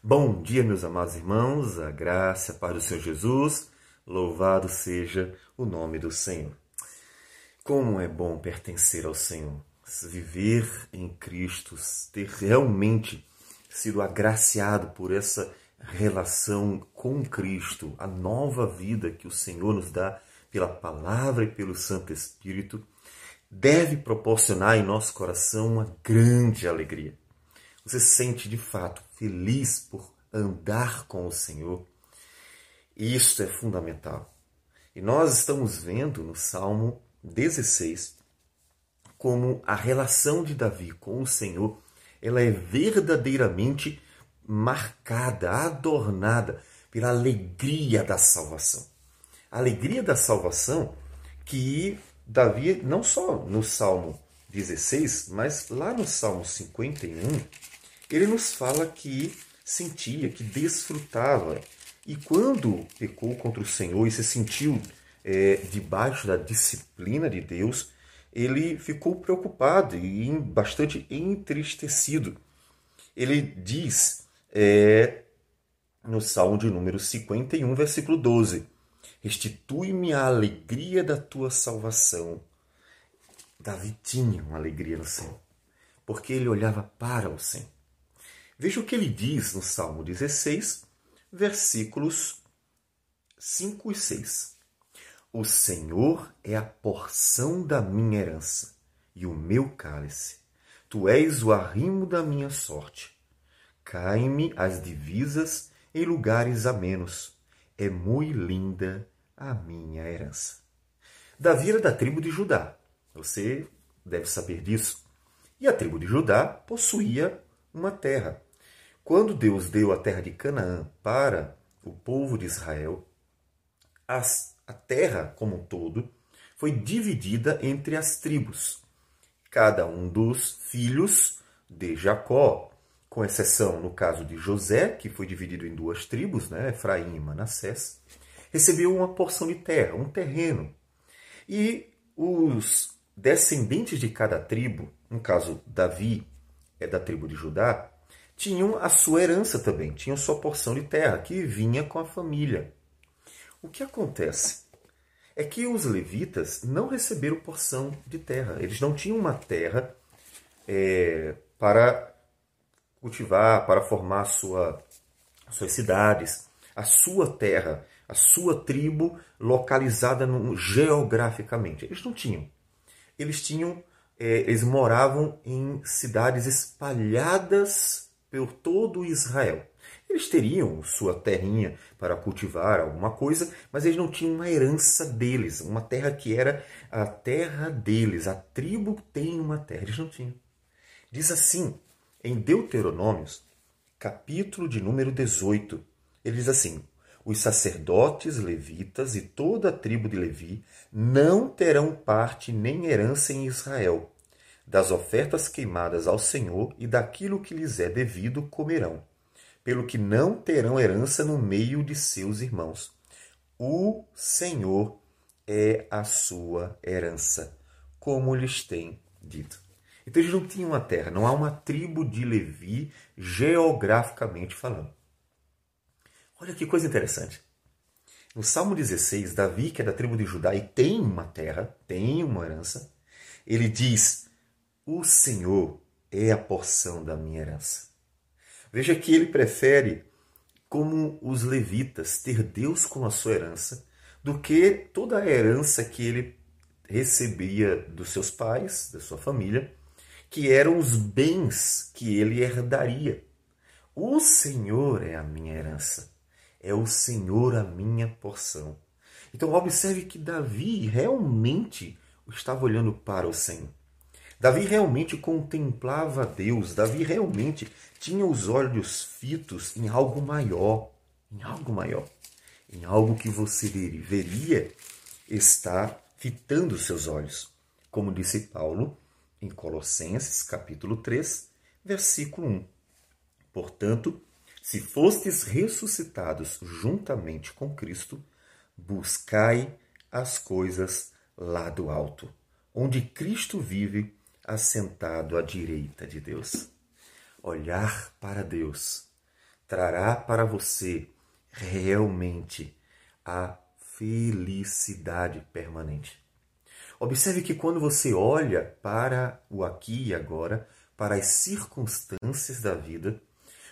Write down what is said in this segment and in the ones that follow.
Bom dia, meus amados irmãos, a graça a paz do Senhor Jesus, louvado seja o nome do Senhor. Como é bom pertencer ao Senhor, viver em Cristo, ter realmente sido agraciado por essa relação com Cristo, a nova vida que o Senhor nos dá pela palavra e pelo Santo Espírito, deve proporcionar em nosso coração uma grande alegria você se sente de fato feliz por andar com o Senhor. Isso é fundamental. E nós estamos vendo no Salmo 16 como a relação de Davi com o Senhor, ela é verdadeiramente marcada, adornada pela alegria da salvação. A alegria da salvação que Davi, não só no Salmo 16, mas lá no Salmo 51, ele nos fala que sentia, que desfrutava. E quando pecou contra o Senhor e se sentiu é, debaixo da disciplina de Deus, ele ficou preocupado e bastante entristecido. Ele diz é, no Salmo de número 51, versículo 12: Restitui-me a alegria da tua salvação. Davi tinha uma alegria no Senhor, porque ele olhava para o Senhor. Veja o que ele diz no Salmo 16, versículos 5 e 6. O Senhor é a porção da minha herança e o meu cálice. Tu és o arrimo da minha sorte. Caem-me as divisas em lugares amenos. É muito linda a minha herança. Davi era da tribo de Judá. Você deve saber disso. E a tribo de Judá possuía uma terra. Quando Deus deu a terra de Canaã para o povo de Israel, as, a terra como um todo foi dividida entre as tribos. Cada um dos filhos de Jacó, com exceção no caso de José, que foi dividido em duas tribos, né, Efraim e Manassés, recebeu uma porção de terra, um terreno. E os descendentes de cada tribo, no caso Davi é da tribo de Judá, tinham a sua herança também, tinham sua porção de terra, que vinha com a família. O que acontece? É que os levitas não receberam porção de terra. Eles não tinham uma terra é, para cultivar, para formar sua, suas cidades, a sua terra, a sua tribo localizada no, geograficamente. Eles não tinham. Eles tinham, é, eles moravam em cidades espalhadas por todo Israel. Eles teriam sua terrinha para cultivar alguma coisa, mas eles não tinham uma herança deles, uma terra que era a terra deles. A tribo tem uma terra, eles não tinham. Diz assim, em Deuteronômios, capítulo de número 18, ele diz assim: Os sacerdotes levitas e toda a tribo de Levi não terão parte nem herança em Israel das ofertas queimadas ao Senhor e daquilo que lhes é devido comerão, pelo que não terão herança no meio de seus irmãos. O Senhor é a sua herança, como lhes tem dito. Então eles não tinham uma terra, não há uma tribo de Levi geograficamente falando. Olha que coisa interessante. No Salmo 16, Davi, que é da tribo de Judá e tem uma terra, tem uma herança, ele diz: o Senhor é a porção da minha herança. Veja que ele prefere, como os levitas, ter Deus como a sua herança, do que toda a herança que ele recebia dos seus pais, da sua família, que eram os bens que ele herdaria. O Senhor é a minha herança, é o Senhor a minha porção. Então, observe que Davi realmente estava olhando para o Senhor. Davi realmente contemplava Deus, Davi realmente tinha os olhos fitos em algo maior, em algo maior, em algo que você deveria estar fitando seus olhos. Como disse Paulo em Colossenses, capítulo 3, versículo 1. Portanto, se fostes ressuscitados juntamente com Cristo, buscai as coisas lá do alto, onde Cristo vive assentado à direita de Deus. Olhar para Deus, trará para você realmente a felicidade permanente. Observe que quando você olha para o aqui e agora, para as circunstâncias da vida,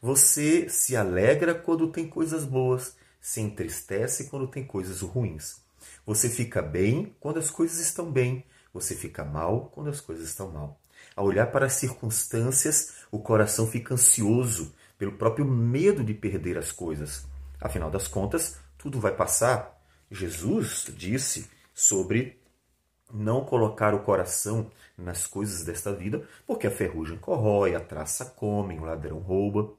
você se alegra quando tem coisas boas, se entristece quando tem coisas ruins. Você fica bem quando as coisas estão bem, você fica mal quando as coisas estão mal. Ao olhar para as circunstâncias, o coração fica ansioso pelo próprio medo de perder as coisas. Afinal das contas, tudo vai passar. Jesus disse sobre não colocar o coração nas coisas desta vida, porque a ferrugem corrói, a traça come, o ladrão rouba.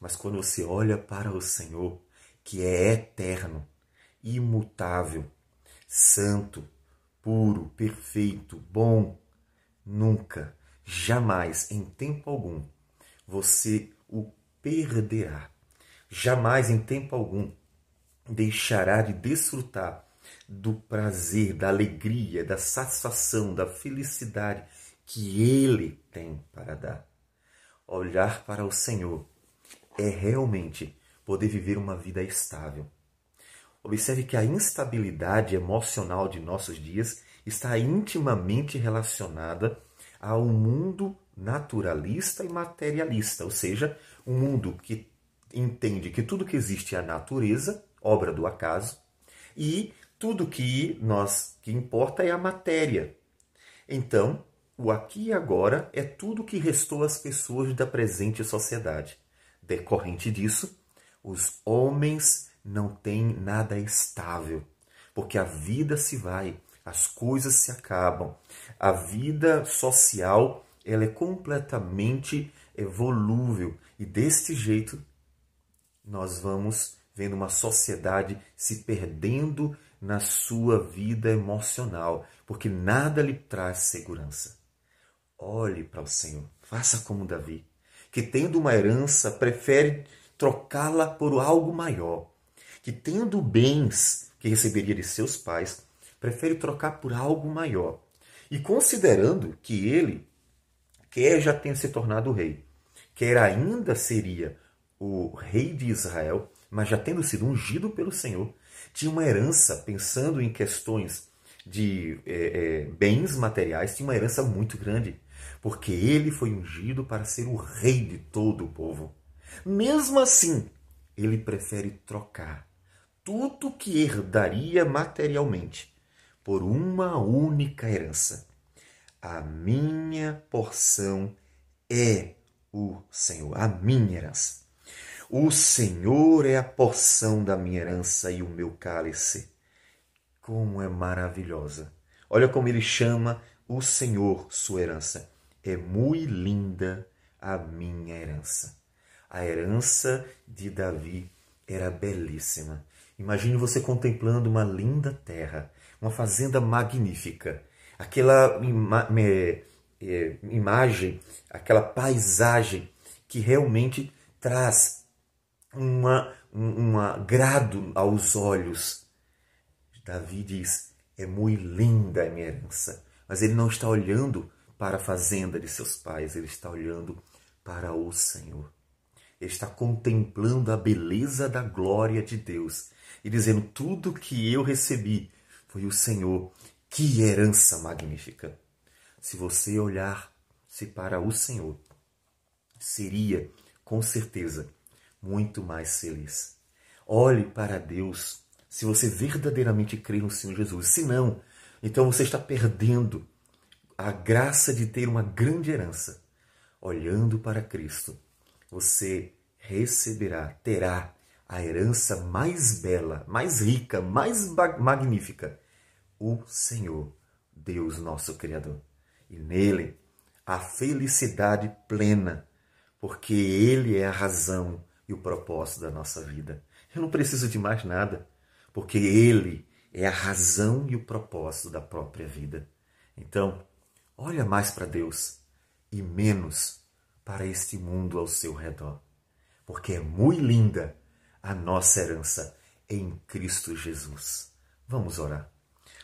Mas quando você olha para o Senhor, que é eterno, imutável, santo, puro, perfeito, bom, nunca, jamais, em tempo algum, você o perderá. Jamais, em tempo algum, deixará de desfrutar do prazer, da alegria, da satisfação, da felicidade que Ele tem para dar. Olhar para o Senhor é realmente poder viver uma vida estável. Observe que a instabilidade emocional de nossos dias está intimamente relacionada ao mundo naturalista e materialista, ou seja, um mundo que entende que tudo que existe é a natureza, obra do acaso, e tudo que nós que importa é a matéria. Então, o aqui e agora é tudo que restou às pessoas da presente sociedade. Decorrente disso, os homens não têm nada estável, porque a vida se vai, as coisas se acabam. A vida social ela é completamente volúvel e deste jeito nós vamos vendo uma sociedade se perdendo na sua vida emocional, porque nada lhe traz segurança. Olhe para o Senhor, faça como Davi, que tendo uma herança prefere trocá-la por algo maior, que tendo bens que receberia de seus pais, prefere trocar por algo maior. E considerando que ele quer já tenha se tornado rei, quer ainda seria o rei de Israel, mas já tendo sido ungido pelo Senhor, tinha uma herança, pensando em questões de é, é, bens materiais, tinha uma herança muito grande, porque ele foi ungido para ser o rei de todo o povo. Mesmo assim, ele prefere trocar tudo que herdaria materialmente por uma única herança. A minha porção é o Senhor, a minha herança. O Senhor é a porção da minha herança e o meu cálice. Como é maravilhosa! Olha como ele chama o Senhor sua herança. É muito linda a minha herança. A herança de Davi era belíssima. Imagine você contemplando uma linda terra, uma fazenda magnífica, aquela ima é, imagem, aquela paisagem que realmente traz uma, um agrado aos olhos. Davi diz: é muito linda a minha herança. Mas ele não está olhando para a fazenda de seus pais, ele está olhando para o Senhor. Está contemplando a beleza da glória de Deus e dizendo: tudo que eu recebi foi o Senhor. Que herança magnífica! Se você olhar-se para o Senhor, seria com certeza muito mais feliz. Olhe para Deus se você verdadeiramente crê no Senhor Jesus. Se não, então você está perdendo a graça de ter uma grande herança. Olhando para Cristo, você receberá, terá a herança mais bela, mais rica, mais magnífica, o Senhor, Deus nosso Criador. E nele a felicidade plena, porque Ele é a razão e o propósito da nossa vida. Eu não preciso de mais nada, porque Ele é a razão e o propósito da própria vida. Então, olha mais para Deus e menos para este mundo ao seu redor, porque é muito linda a nossa herança em Cristo Jesus. Vamos orar.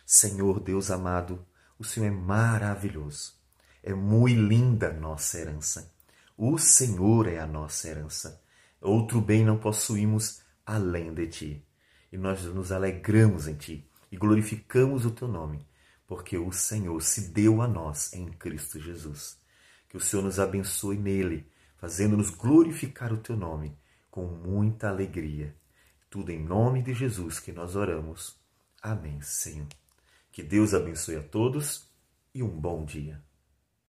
Senhor Deus amado, o Senhor é maravilhoso. É muito linda a nossa herança. O Senhor é a nossa herança. outro bem não possuímos além de ti. E nós nos alegramos em ti e glorificamos o teu nome, porque o Senhor se deu a nós em Cristo Jesus. Que o Senhor nos abençoe nele, fazendo-nos glorificar o teu nome com muita alegria. Tudo em nome de Jesus que nós oramos. Amém, Senhor. Que Deus abençoe a todos e um bom dia.